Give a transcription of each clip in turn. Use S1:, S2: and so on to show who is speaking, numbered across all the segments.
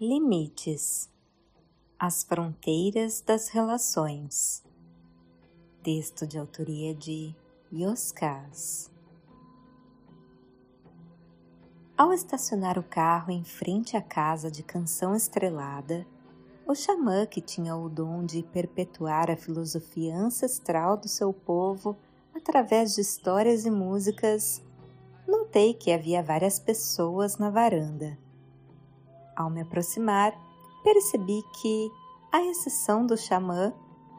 S1: Limites As fronteiras das relações. Texto de autoria de Yoskas. Ao estacionar o carro em frente à casa de Canção Estrelada, o xamã que tinha o dom de perpetuar a filosofia ancestral do seu povo através de histórias e músicas, notei que havia várias pessoas na varanda. Ao me aproximar, percebi que, à exceção do xamã,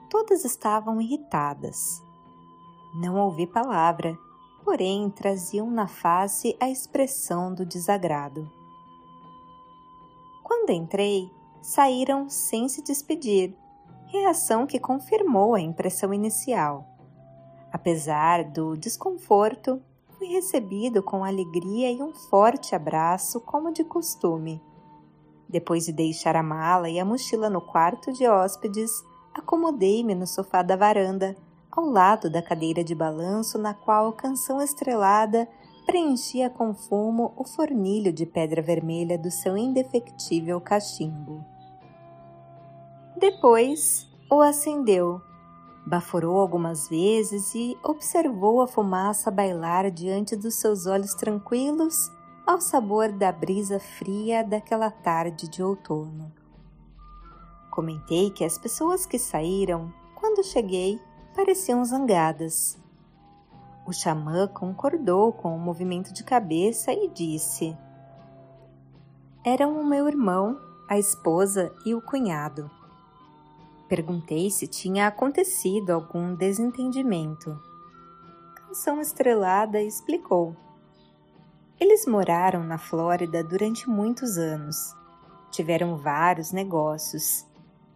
S1: todas estavam irritadas. Não ouvi palavra, porém traziam na face a expressão do desagrado. Quando entrei, saíram sem se despedir, reação que confirmou a impressão inicial. Apesar do desconforto, fui recebido com alegria e um forte abraço, como de costume. Depois de deixar a mala e a mochila no quarto de hóspedes, acomodei-me no sofá da varanda, ao lado da cadeira de balanço na qual canção estrelada preenchia com fumo o fornilho de pedra vermelha do seu indefectível cachimbo. Depois o acendeu, baforou algumas vezes e observou a fumaça bailar diante dos seus olhos tranquilos ao sabor da brisa fria daquela tarde de outono. Comentei que as pessoas que saíram, quando cheguei, pareciam zangadas. O xamã concordou com o movimento de cabeça e disse: Eram o meu irmão, a esposa e o cunhado. Perguntei se tinha acontecido algum desentendimento. Canção Estrelada explicou eles moraram na Flórida durante muitos anos, tiveram vários negócios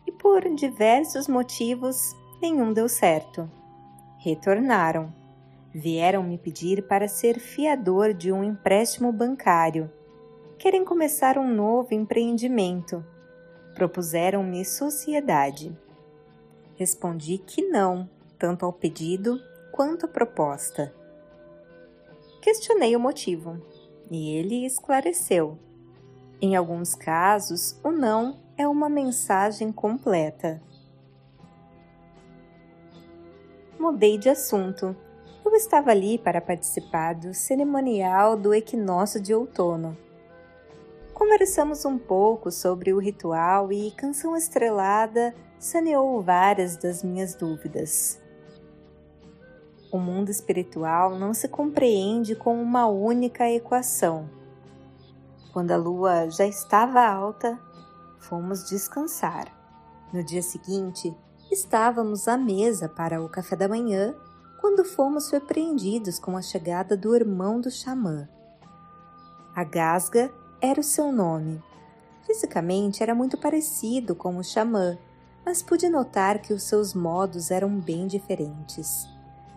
S1: e, por diversos motivos, nenhum deu certo. Retornaram. Vieram me pedir para ser fiador de um empréstimo bancário. Querem começar um novo empreendimento. Propuseram-me sociedade. Respondi que não, tanto ao pedido quanto à proposta. Questionei o motivo e ele esclareceu. Em alguns casos, o não é uma mensagem completa. Mudei de assunto. Eu estava ali para participar do cerimonial do equinócio de outono. Conversamos um pouco sobre o ritual e Canção Estrelada saneou várias das minhas dúvidas. O mundo espiritual não se compreende com uma única equação. Quando a lua já estava alta, fomos descansar. No dia seguinte, estávamos à mesa para o café da manhã quando fomos surpreendidos com a chegada do irmão do xamã. A Gasga era o seu nome. Fisicamente era muito parecido com o xamã, mas pude notar que os seus modos eram bem diferentes.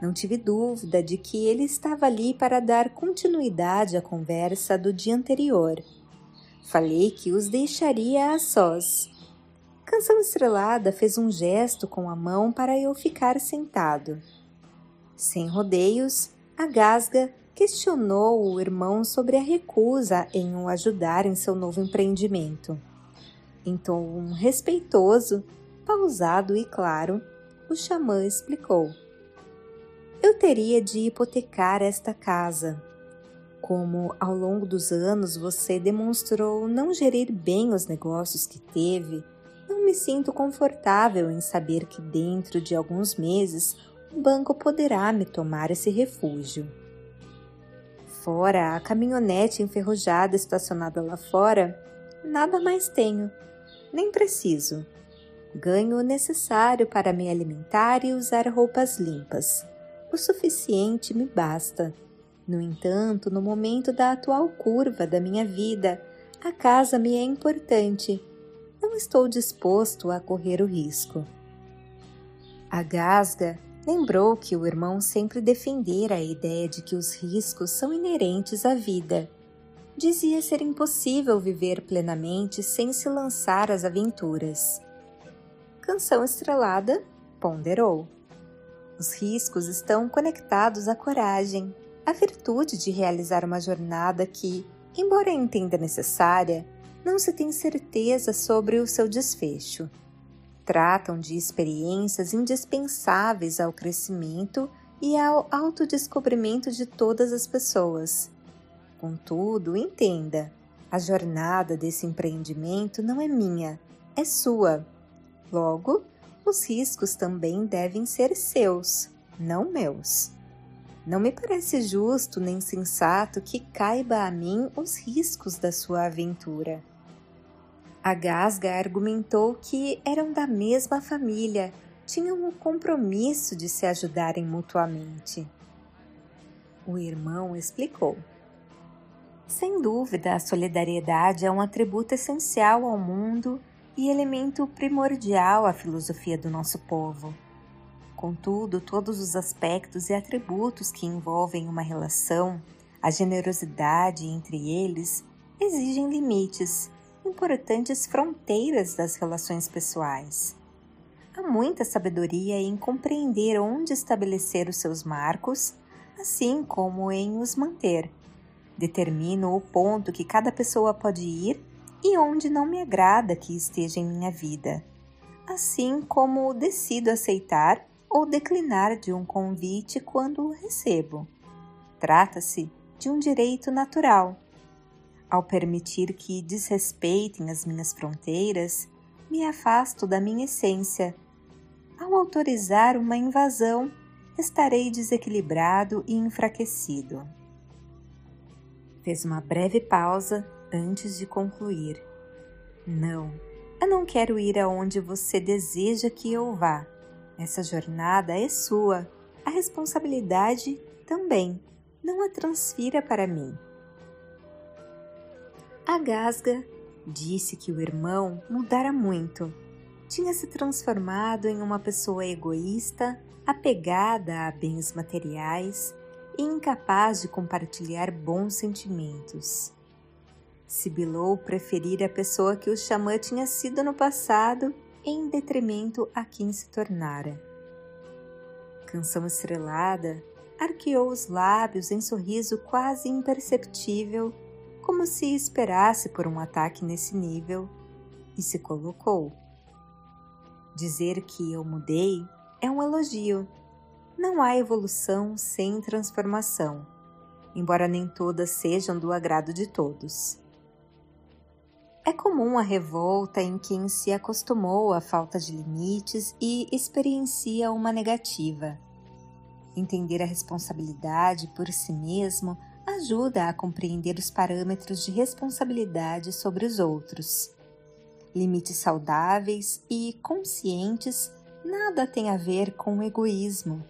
S1: Não tive dúvida de que ele estava ali para dar continuidade à conversa do dia anterior. Falei que os deixaria a sós. Canção Estrelada fez um gesto com a mão para eu ficar sentado. Sem rodeios, a Gasga questionou o irmão sobre a recusa em o ajudar em seu novo empreendimento. Em tom respeitoso, pausado e claro, o xamã explicou eu teria de hipotecar esta casa. Como ao longo dos anos você demonstrou não gerir bem os negócios que teve, não me sinto confortável em saber que dentro de alguns meses o banco poderá me tomar esse refúgio. Fora a caminhonete enferrujada estacionada lá fora, nada mais tenho, nem preciso. Ganho o necessário para me alimentar e usar roupas limpas o suficiente me basta. No entanto, no momento da atual curva da minha vida, a casa me é importante. Não estou disposto a correr o risco. A Gasga lembrou que o irmão sempre defendera a ideia de que os riscos são inerentes à vida. Dizia ser impossível viver plenamente sem se lançar às aventuras. Canção Estrelada ponderou. Os riscos estão conectados à coragem, à virtude de realizar uma jornada que, embora entenda necessária, não se tem certeza sobre o seu desfecho. Tratam de experiências indispensáveis ao crescimento e ao autodescobrimento de todas as pessoas. Contudo, entenda, a jornada desse empreendimento não é minha, é sua. Logo, os riscos também devem ser seus, não meus. Não me parece justo nem sensato que caiba a mim os riscos da sua aventura. A Gasga argumentou que eram da mesma família, tinham o compromisso de se ajudarem mutuamente. O irmão explicou. Sem dúvida, a solidariedade é um atributo essencial ao mundo e elemento primordial à filosofia do nosso povo. Contudo, todos os aspectos e atributos que envolvem uma relação, a generosidade entre eles, exigem limites, importantes fronteiras das relações pessoais. Há muita sabedoria em compreender onde estabelecer os seus marcos, assim como em os manter. Determino o ponto que cada pessoa pode ir e onde não me agrada que esteja em minha vida, assim como decido aceitar ou declinar de um convite quando o recebo. Trata-se de um direito natural. Ao permitir que desrespeitem as minhas fronteiras, me afasto da minha essência. Ao autorizar uma invasão, estarei desequilibrado e enfraquecido. Fez uma breve pausa antes de concluir. Não, eu não quero ir aonde você deseja que eu vá. Essa jornada é sua, a responsabilidade também. Não a transfira para mim. A Gasga disse que o irmão mudara muito. Tinha se transformado em uma pessoa egoísta, apegada a bens materiais e incapaz de compartilhar bons sentimentos. Sibilou preferir a pessoa que o xamã tinha sido no passado em detrimento a quem se tornara. Canção estrelada arqueou os lábios em sorriso quase imperceptível, como se esperasse por um ataque nesse nível, e se colocou. Dizer que eu mudei é um elogio. Não há evolução sem transformação, embora nem todas sejam do agrado de todos. É comum a revolta em quem se acostumou à falta de limites e experiencia uma negativa. Entender a responsabilidade por si mesmo ajuda a compreender os parâmetros de responsabilidade sobre os outros. Limites saudáveis e conscientes nada têm a ver com o egoísmo.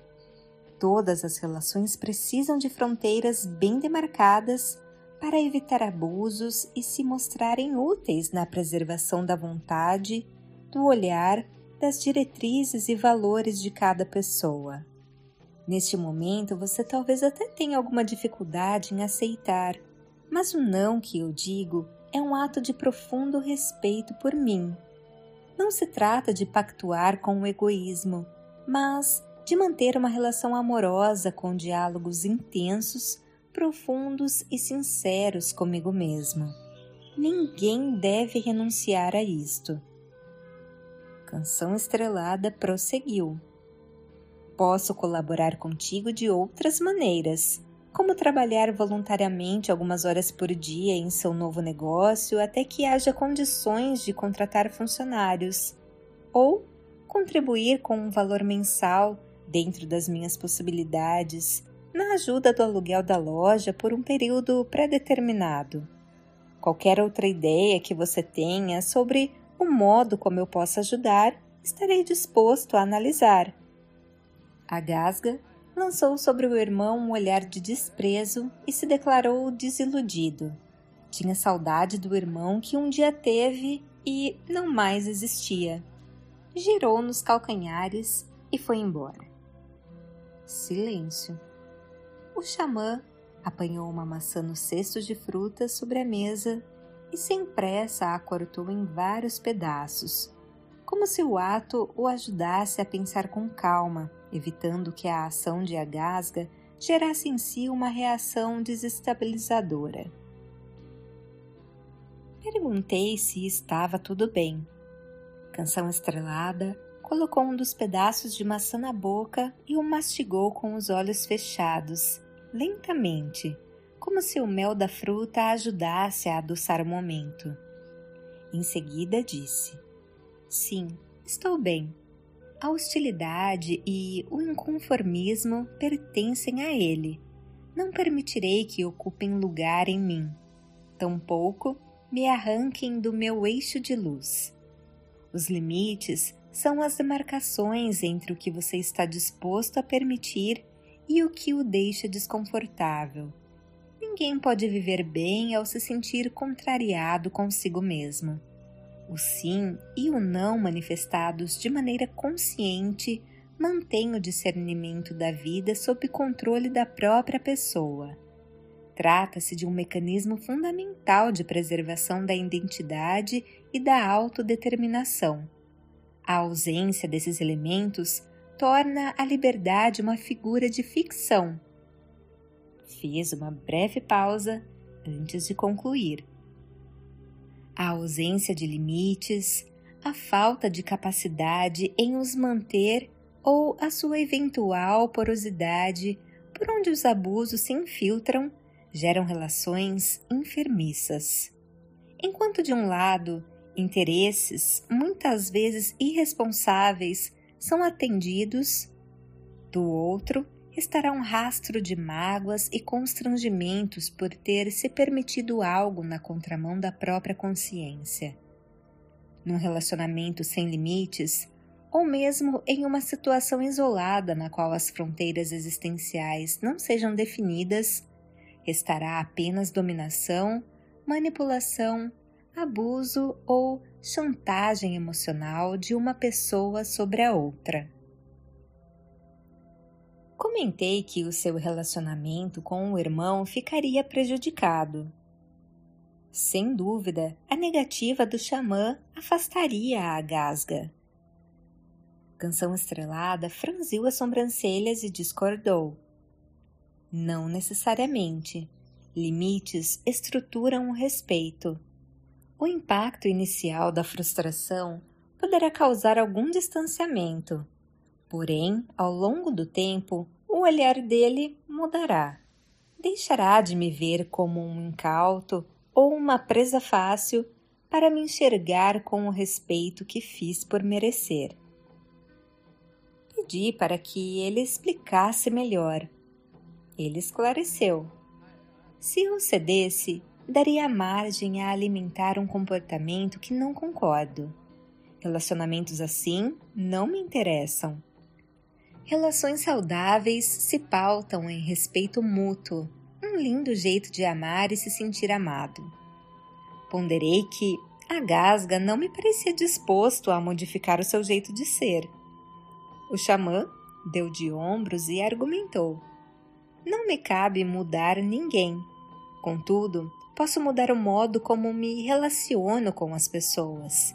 S1: Todas as relações precisam de fronteiras bem demarcadas para evitar abusos e se mostrarem úteis na preservação da vontade, do olhar, das diretrizes e valores de cada pessoa. Neste momento, você talvez até tenha alguma dificuldade em aceitar, mas o não que eu digo é um ato de profundo respeito por mim. Não se trata de pactuar com o egoísmo, mas de manter uma relação amorosa com diálogos intensos profundos e sinceros comigo mesmo. Ninguém deve renunciar a isto. Canção Estrelada prosseguiu. Posso colaborar contigo de outras maneiras, como trabalhar voluntariamente algumas horas por dia em seu novo negócio até que haja condições de contratar funcionários, ou contribuir com um valor mensal dentro das minhas possibilidades na ajuda do aluguel da loja por um período pré-determinado. Qualquer outra ideia que você tenha sobre o modo como eu possa ajudar, estarei disposto a analisar. A Gasga lançou sobre o irmão um olhar de desprezo e se declarou desiludido. Tinha saudade do irmão que um dia teve e não mais existia. Girou nos calcanhares e foi embora. Silêncio. O xamã apanhou uma maçã no cesto de frutas sobre a mesa e sem pressa a cortou em vários pedaços, como se o ato o ajudasse a pensar com calma, evitando que a ação de Agasga gerasse em si uma reação desestabilizadora. Perguntei se estava tudo bem. Canção Estrelada colocou um dos pedaços de maçã na boca e o mastigou com os olhos fechados, lentamente, como se o mel da fruta ajudasse a adoçar o momento. Em seguida disse: Sim, estou bem. A hostilidade e o inconformismo pertencem a ele. Não permitirei que ocupem lugar em mim. Tampouco me arranquem do meu eixo de luz. Os limites são as demarcações entre o que você está disposto a permitir e o que o deixa desconfortável. Ninguém pode viver bem ao se sentir contrariado consigo mesmo. O sim e o não manifestados de maneira consciente mantêm o discernimento da vida sob controle da própria pessoa. Trata-se de um mecanismo fundamental de preservação da identidade e da autodeterminação. A ausência desses elementos torna a liberdade uma figura de ficção. Fiz uma breve pausa antes de concluir. A ausência de limites, a falta de capacidade em os manter ou a sua eventual porosidade por onde os abusos se infiltram geram relações enfermiças. Enquanto, de um lado, interesses, muitas vezes irresponsáveis, são atendidos, do outro, estará um rastro de mágoas e constrangimentos por ter se permitido algo na contramão da própria consciência. Num relacionamento sem limites, ou mesmo em uma situação isolada na qual as fronteiras existenciais não sejam definidas, restará apenas dominação, manipulação, abuso ou chantagem emocional de uma pessoa sobre a outra. Comentei que o seu relacionamento com o irmão ficaria prejudicado. Sem dúvida, a negativa do xamã afastaria a gasga. Canção Estrelada franziu as sobrancelhas e discordou. Não necessariamente. Limites estruturam o respeito. O impacto inicial da frustração poderá causar algum distanciamento, porém, ao longo do tempo, o olhar dele mudará. Deixará de me ver como um incauto ou uma presa fácil para me enxergar com o respeito que fiz por merecer. Pedi para que ele explicasse melhor ele esclareceu. Se eu cedesse, daria margem a alimentar um comportamento que não concordo. Relacionamentos assim não me interessam. Relações saudáveis se pautam em respeito mútuo, um lindo jeito de amar e se sentir amado. Ponderei que a Gasga não me parecia disposto a modificar o seu jeito de ser. O xamã deu de ombros e argumentou. Não me cabe mudar ninguém. Contudo, posso mudar o modo como me relaciono com as pessoas.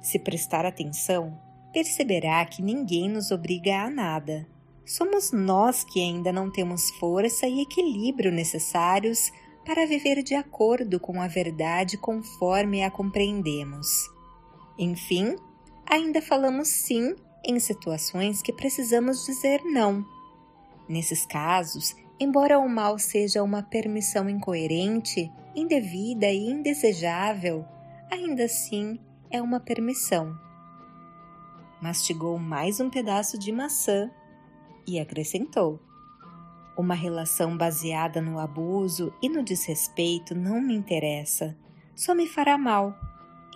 S1: Se prestar atenção, perceberá que ninguém nos obriga a nada. Somos nós que ainda não temos força e equilíbrio necessários para viver de acordo com a verdade conforme a compreendemos. Enfim, ainda falamos sim em situações que precisamos dizer não Nesses casos, embora o mal seja uma permissão incoerente, indevida e indesejável, ainda assim é uma permissão. Mastigou mais um pedaço de maçã e acrescentou: Uma relação baseada no abuso e no desrespeito não me interessa, só me fará mal.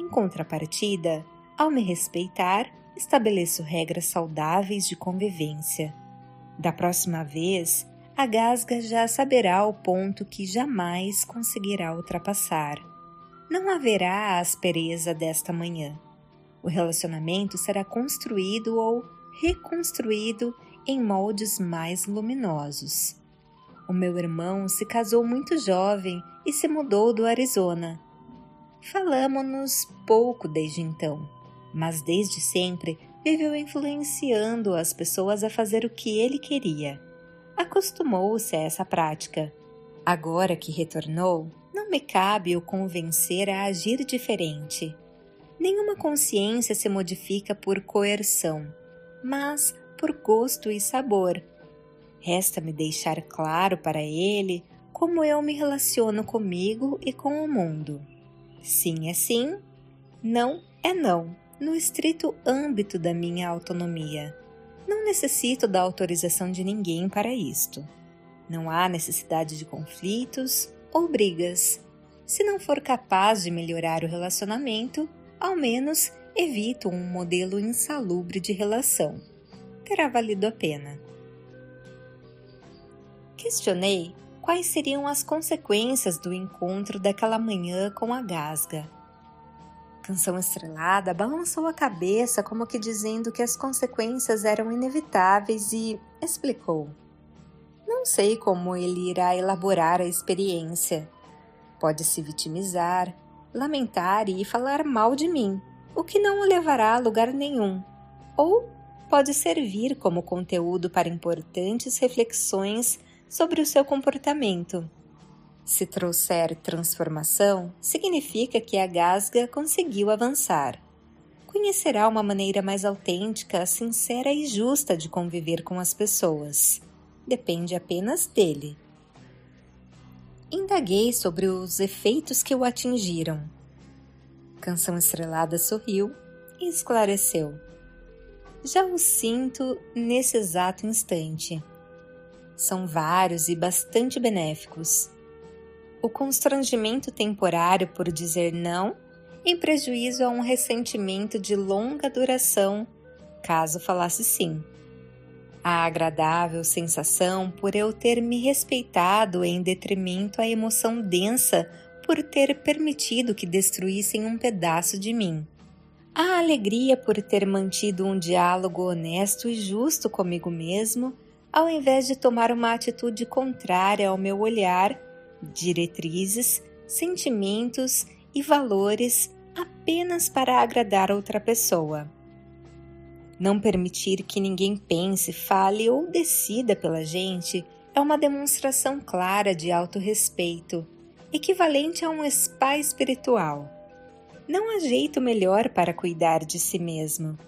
S1: Em contrapartida, ao me respeitar, estabeleço regras saudáveis de convivência. Da próxima vez, a gasga já saberá o ponto que jamais conseguirá ultrapassar. Não haverá a aspereza desta manhã. O relacionamento será construído ou reconstruído em moldes mais luminosos. O meu irmão se casou muito jovem e se mudou do Arizona. Falamos-nos pouco desde então, mas desde sempre viveu influenciando as pessoas a fazer o que ele queria. Acostumou-se a essa prática. Agora que retornou, não me cabe o convencer a agir diferente. Nenhuma consciência se modifica por coerção, mas por gosto e sabor. Resta-me deixar claro para ele como eu me relaciono comigo e com o mundo. Sim é sim, não é não, no estrito âmbito da minha autonomia. Não necessito da autorização de ninguém para isto. Não há necessidade de conflitos ou brigas. Se não for capaz de melhorar o relacionamento, ao menos evito um modelo insalubre de relação. Terá valido a pena. Questionei quais seriam as consequências do encontro daquela manhã com a Gasga. Canção Estrelada balançou a cabeça como que dizendo que as consequências eram inevitáveis e explicou. Não sei como ele irá elaborar a experiência. Pode se vitimizar, lamentar e falar mal de mim, o que não o levará a lugar nenhum. Ou pode servir como conteúdo para importantes reflexões sobre o seu comportamento. Se trouxer transformação, significa que a gasga conseguiu avançar. Conhecerá uma maneira mais autêntica, sincera e justa de conviver com as pessoas. Depende apenas dele. Indaguei sobre os efeitos que o atingiram. Canção Estrelada sorriu e esclareceu. Já o sinto nesse exato instante. São vários e bastante benéficos. O constrangimento temporário por dizer não em prejuízo a um ressentimento de longa duração, caso falasse sim a agradável sensação por eu ter me respeitado em detrimento à emoção densa por ter permitido que destruíssem um pedaço de mim. A alegria por ter mantido um diálogo honesto e justo comigo mesmo, ao invés de tomar uma atitude contrária ao meu olhar, diretrizes, sentimentos e valores apenas para agradar outra pessoa. Não permitir que ninguém pense, fale ou decida pela gente é uma demonstração clara de autorrespeito, equivalente a um spa espiritual. Não há jeito melhor para cuidar de si mesmo.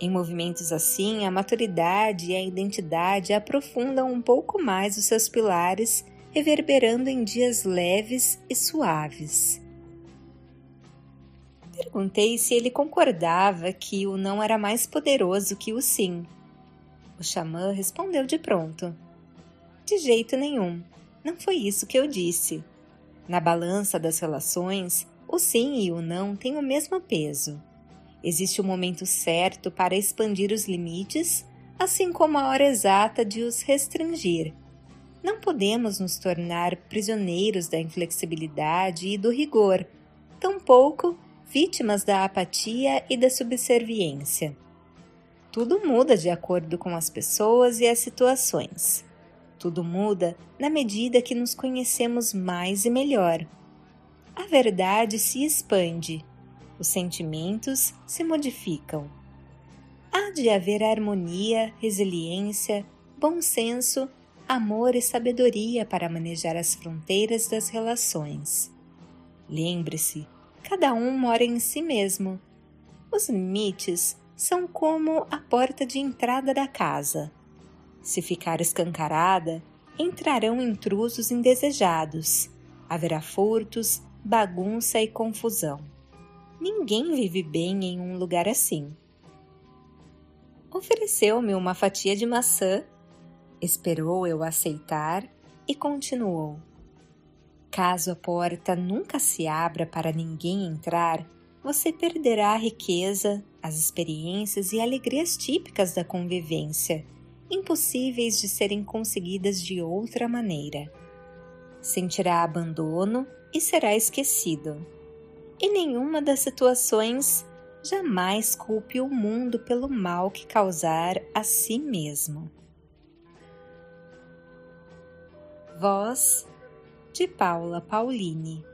S1: Em movimentos assim, a maturidade e a identidade aprofundam um pouco mais os seus pilares, reverberando em dias leves e suaves. Perguntei se ele concordava que o não era mais poderoso que o sim. O xamã respondeu de pronto: De jeito nenhum. Não foi isso que eu disse. Na balança das relações, o sim e o não têm o mesmo peso. Existe o um momento certo para expandir os limites, assim como a hora exata de os restringir. Não podemos nos tornar prisioneiros da inflexibilidade e do rigor, tampouco vítimas da apatia e da subserviência. Tudo muda de acordo com as pessoas e as situações. Tudo muda na medida que nos conhecemos mais e melhor. A verdade se expande, os sentimentos se modificam. Há de haver harmonia, resiliência, bom senso, amor e sabedoria para manejar as fronteiras das relações. Lembre-se cada um mora em si mesmo. Os limites são como a porta de entrada da casa. Se ficar escancarada, entrarão intrusos indesejados. Haverá furtos, bagunça e confusão. Ninguém vive bem em um lugar assim. Ofereceu-me uma fatia de maçã, esperou eu aceitar e continuou. Caso a porta nunca se abra para ninguém entrar, você perderá a riqueza, as experiências e alegrias típicas da convivência, impossíveis de serem conseguidas de outra maneira. Sentirá abandono e será esquecido. E nenhuma das situações jamais culpe o mundo pelo mal que causar a si mesmo. Voz de Paula Paulini